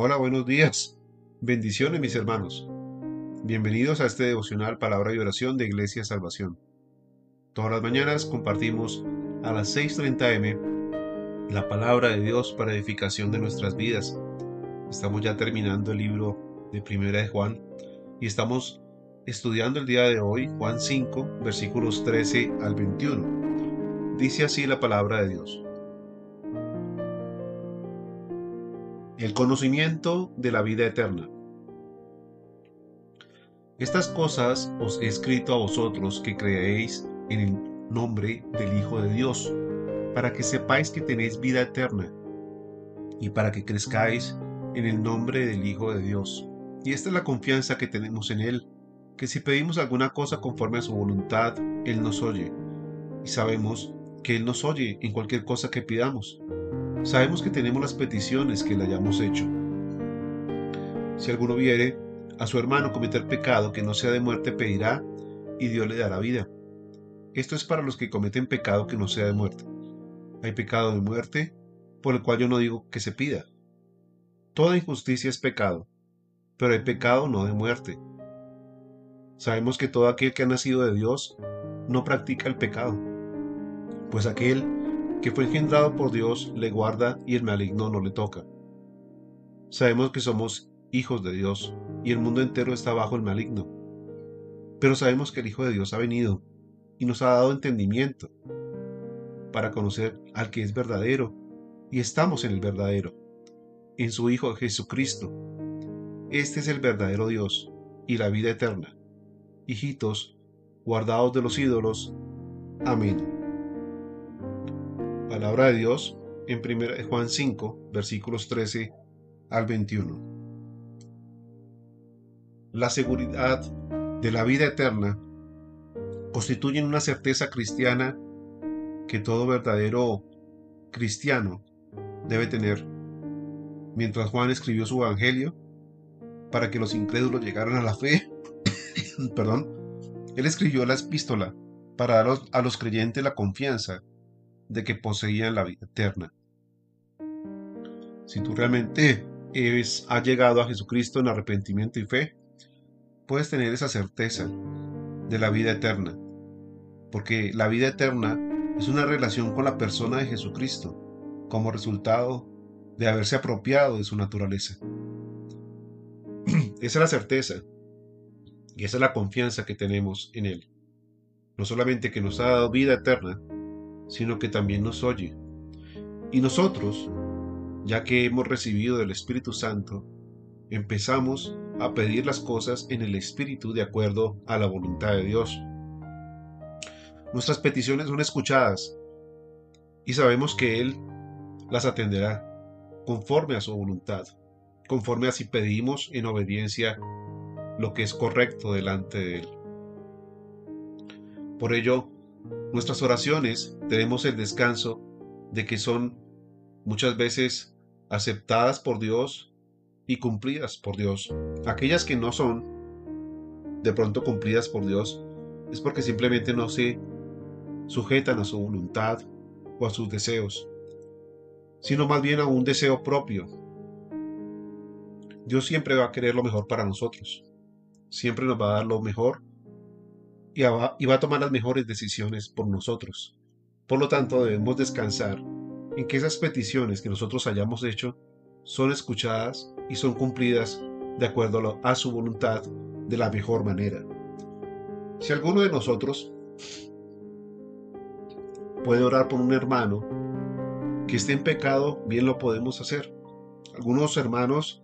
Hola, buenos días. Bendiciones mis hermanos. Bienvenidos a este devocional Palabra y Oración de Iglesia Salvación. Todas las mañanas compartimos a las 6.30 m la palabra de Dios para edificación de nuestras vidas. Estamos ya terminando el libro de Primera de Juan y estamos estudiando el día de hoy Juan 5 versículos 13 al 21. Dice así la palabra de Dios. El conocimiento de la vida eterna. Estas cosas os he escrito a vosotros que creéis en el nombre del Hijo de Dios, para que sepáis que tenéis vida eterna, y para que crezcáis en el nombre del Hijo de Dios. Y esta es la confianza que tenemos en Él, que si pedimos alguna cosa conforme a su voluntad, Él nos oye. Y sabemos que Él nos oye en cualquier cosa que pidamos sabemos que tenemos las peticiones que le hayamos hecho. Si alguno viere a su hermano cometer pecado que no sea de muerte, pedirá y Dios le dará vida. Esto es para los que cometen pecado que no sea de muerte. Hay pecado de muerte, por el cual yo no digo que se pida. Toda injusticia es pecado, pero hay pecado no de muerte. Sabemos que todo aquel que ha nacido de Dios no practica el pecado, pues aquel que fue engendrado por Dios le guarda y el maligno no le toca. Sabemos que somos hijos de Dios y el mundo entero está bajo el maligno. Pero sabemos que el Hijo de Dios ha venido y nos ha dado entendimiento para conocer al que es verdadero y estamos en el verdadero, en su Hijo Jesucristo. Este es el verdadero Dios y la vida eterna. Hijitos, guardados de los ídolos. Amén palabra de Dios en 1 Juan 5, versículos 13 al 21. La seguridad de la vida eterna constituyen una certeza cristiana que todo verdadero cristiano debe tener. Mientras Juan escribió su evangelio para que los incrédulos llegaran a la fe, perdón, él escribió la epístola para dar a los creyentes la confianza de que poseían la vida eterna. Si tú realmente has llegado a Jesucristo en arrepentimiento y fe, puedes tener esa certeza de la vida eterna, porque la vida eterna es una relación con la persona de Jesucristo como resultado de haberse apropiado de su naturaleza. Esa es la certeza y esa es la confianza que tenemos en Él. No solamente que nos ha dado vida eterna, sino que también nos oye. Y nosotros, ya que hemos recibido del Espíritu Santo, empezamos a pedir las cosas en el Espíritu de acuerdo a la voluntad de Dios. Nuestras peticiones son escuchadas y sabemos que Él las atenderá conforme a su voluntad, conforme a si pedimos en obediencia lo que es correcto delante de Él. Por ello, Nuestras oraciones tenemos el descanso de que son muchas veces aceptadas por Dios y cumplidas por Dios. Aquellas que no son de pronto cumplidas por Dios es porque simplemente no se sujetan a su voluntad o a sus deseos, sino más bien a un deseo propio. Dios siempre va a querer lo mejor para nosotros, siempre nos va a dar lo mejor y va, a tomar las mejores decisiones por nosotros. Por lo tanto, debemos descansar en que esas peticiones que nosotros hayamos hecho son escuchadas y son cumplidas de acuerdo a su voluntad de la mejor manera. Si alguno de nosotros puede orar por un hermano que esté en pecado, bien lo podemos hacer. Algunos hermanos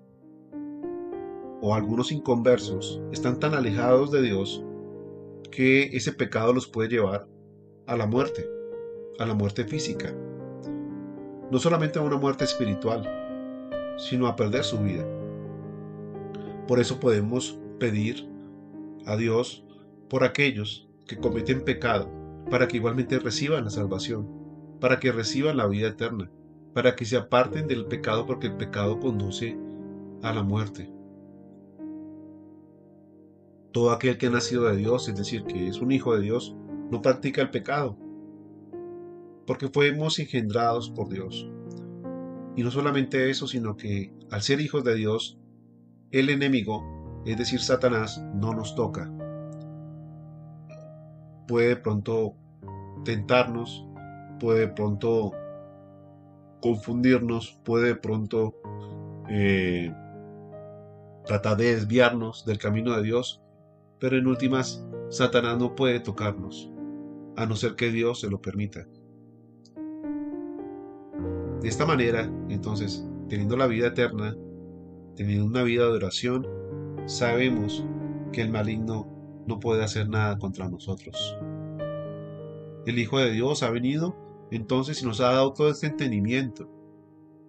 o algunos inconversos están tan alejados de Dios que ese pecado los puede llevar a la muerte, a la muerte física. No solamente a una muerte espiritual, sino a perder su vida. Por eso podemos pedir a Dios por aquellos que cometen pecado, para que igualmente reciban la salvación, para que reciban la vida eterna, para que se aparten del pecado porque el pecado conduce a la muerte todo aquel que ha nacido de Dios, es decir, que es un hijo de Dios, no practica el pecado, porque fuimos engendrados por Dios. Y no solamente eso, sino que al ser hijos de Dios, el enemigo, es decir, Satanás, no nos toca. Puede pronto tentarnos, puede pronto confundirnos, puede pronto eh, tratar de desviarnos del camino de Dios, pero en últimas, Satanás no puede tocarnos, a no ser que Dios se lo permita. De esta manera, entonces, teniendo la vida eterna, teniendo una vida de oración, sabemos que el maligno no puede hacer nada contra nosotros. El Hijo de Dios ha venido entonces y nos ha dado todo este entendimiento,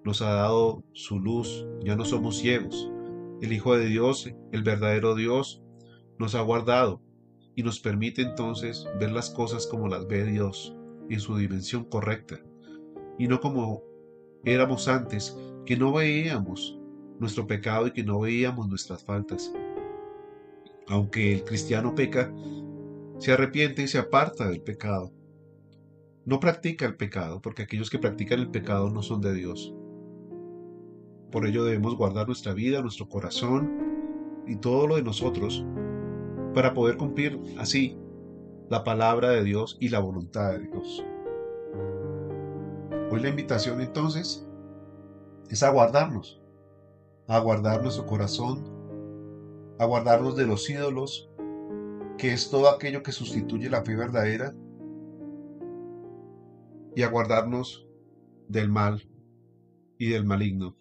nos ha dado su luz, ya no somos ciegos. El Hijo de Dios, el verdadero Dios, nos ha guardado y nos permite entonces ver las cosas como las ve Dios, en su dimensión correcta, y no como éramos antes, que no veíamos nuestro pecado y que no veíamos nuestras faltas. Aunque el cristiano peca, se arrepiente y se aparta del pecado. No practica el pecado, porque aquellos que practican el pecado no son de Dios. Por ello debemos guardar nuestra vida, nuestro corazón y todo lo de nosotros para poder cumplir así la palabra de Dios y la voluntad de Dios. Hoy la invitación entonces es a guardarnos, a guardar nuestro corazón, a guardarnos de los ídolos, que es todo aquello que sustituye la fe verdadera, y a guardarnos del mal y del maligno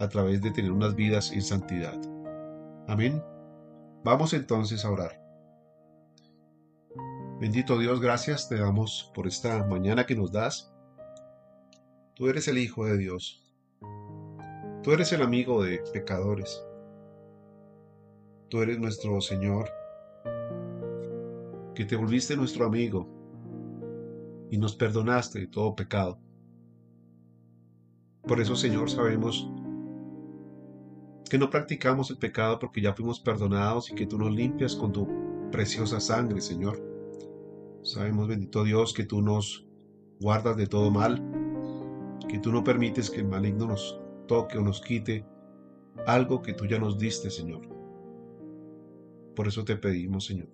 a través de tener unas vidas en santidad. Amén. Vamos entonces a orar. Bendito Dios, gracias te damos por esta mañana que nos das. Tú eres el Hijo de Dios. Tú eres el amigo de pecadores. Tú eres nuestro Señor, que te volviste nuestro amigo y nos perdonaste de todo pecado. Por eso, Señor, sabemos que no practicamos el pecado porque ya fuimos perdonados y que tú nos limpias con tu preciosa sangre, Señor. Sabemos, bendito Dios, que tú nos guardas de todo mal, que tú no permites que el maligno nos toque o nos quite algo que tú ya nos diste, Señor. Por eso te pedimos, Señor,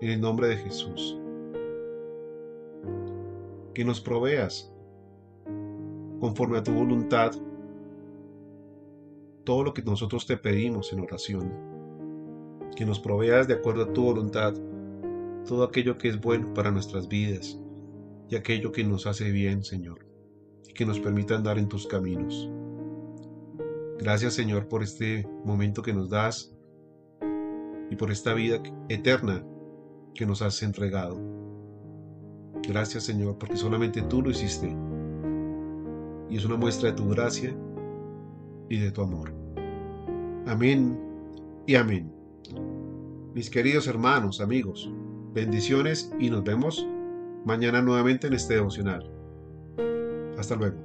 en el nombre de Jesús, que nos proveas conforme a tu voluntad todo lo que nosotros te pedimos en oración, que nos proveas de acuerdo a tu voluntad todo aquello que es bueno para nuestras vidas y aquello que nos hace bien, Señor que nos permita andar en tus caminos. Gracias Señor por este momento que nos das y por esta vida eterna que nos has entregado. Gracias Señor porque solamente tú lo hiciste y es una muestra de tu gracia y de tu amor. Amén y amén. Mis queridos hermanos, amigos, bendiciones y nos vemos mañana nuevamente en este devocional. Hasta luego.